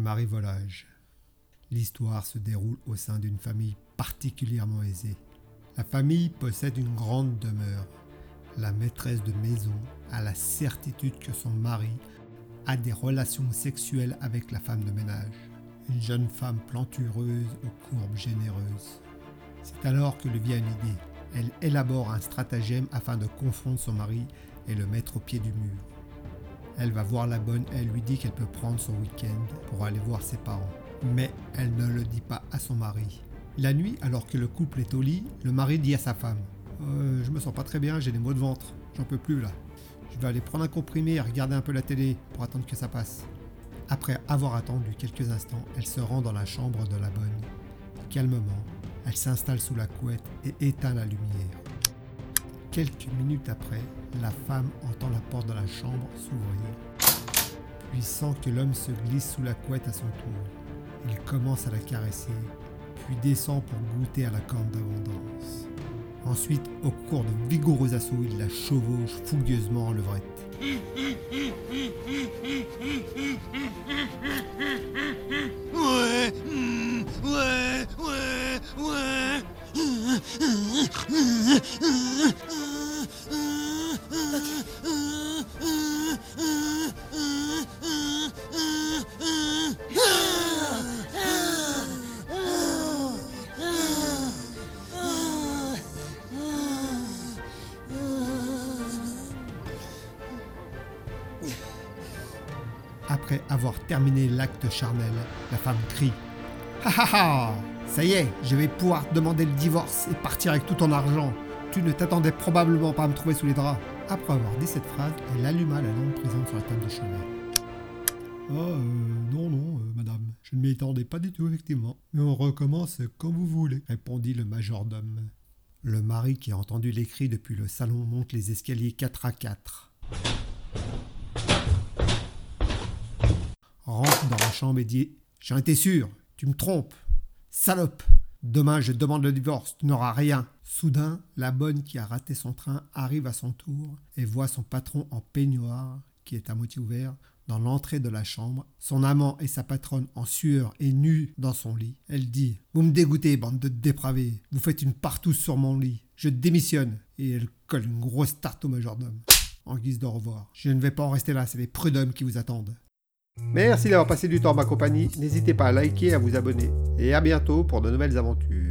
mari volage. L'histoire se déroule au sein d'une famille particulièrement aisée. La famille possède une grande demeure. La maîtresse de maison a la certitude que son mari a des relations sexuelles avec la femme de ménage, une jeune femme plantureuse aux courbes généreuses. C'est alors que lui vient une idée. Elle élabore un stratagème afin de confondre son mari et le mettre au pied du mur. Elle va voir la bonne et elle lui dit qu'elle peut prendre son week-end pour aller voir ses parents. Mais elle ne le dit pas à son mari. La nuit, alors que le couple est au lit, le mari dit à sa femme euh, Je me sens pas très bien, j'ai des maux de ventre, j'en peux plus là. Je vais aller prendre un comprimé et regarder un peu la télé pour attendre que ça passe. Après avoir attendu quelques instants, elle se rend dans la chambre de la bonne. Calmement, elle s'installe sous la couette et éteint la lumière. Quelques minutes après, la femme entend la porte de la chambre s'ouvrir, puis sent que l'homme se glisse sous la couette à son tour. Il commence à la caresser, puis descend pour goûter à la corne d'abondance. Ensuite, au cours de vigoureux assauts, il la chevauche fougueusement en levrette. Après avoir terminé l'acte charnel, la femme crie Ha ha Ça y est, je vais pouvoir demander le divorce et partir avec tout ton argent. Tu ne t'attendais probablement pas à me trouver sous les draps. Après avoir dit cette phrase, elle alluma la lampe présente sur la table de chevet. Ah, euh, non, non, euh, madame. Je ne m'y attendais pas du tout, effectivement. Mais on recommence comme vous voulez, répondit le majordome. Le mari, qui a entendu les cris depuis le salon, monte les escaliers quatre à quatre. Rentre dans la chambre et dit J'en étais sûr, tu me trompes. Salope Demain, je demande le divorce, tu n'auras rien. Soudain, la bonne qui a raté son train arrive à son tour et voit son patron en peignoir, qui est à moitié ouvert, dans l'entrée de la chambre, son amant et sa patronne en sueur et nus dans son lit. Elle dit Vous me dégoûtez, bande de dépravés. Vous faites une partouze sur mon lit. Je démissionne. Et elle colle une grosse tarte au majordome. En guise de revoir. Je ne vais pas en rester là, c'est les prud'hommes qui vous attendent. Merci d'avoir passé du temps en ma compagnie. N'hésitez pas à liker et à vous abonner. Et à bientôt pour de nouvelles aventures.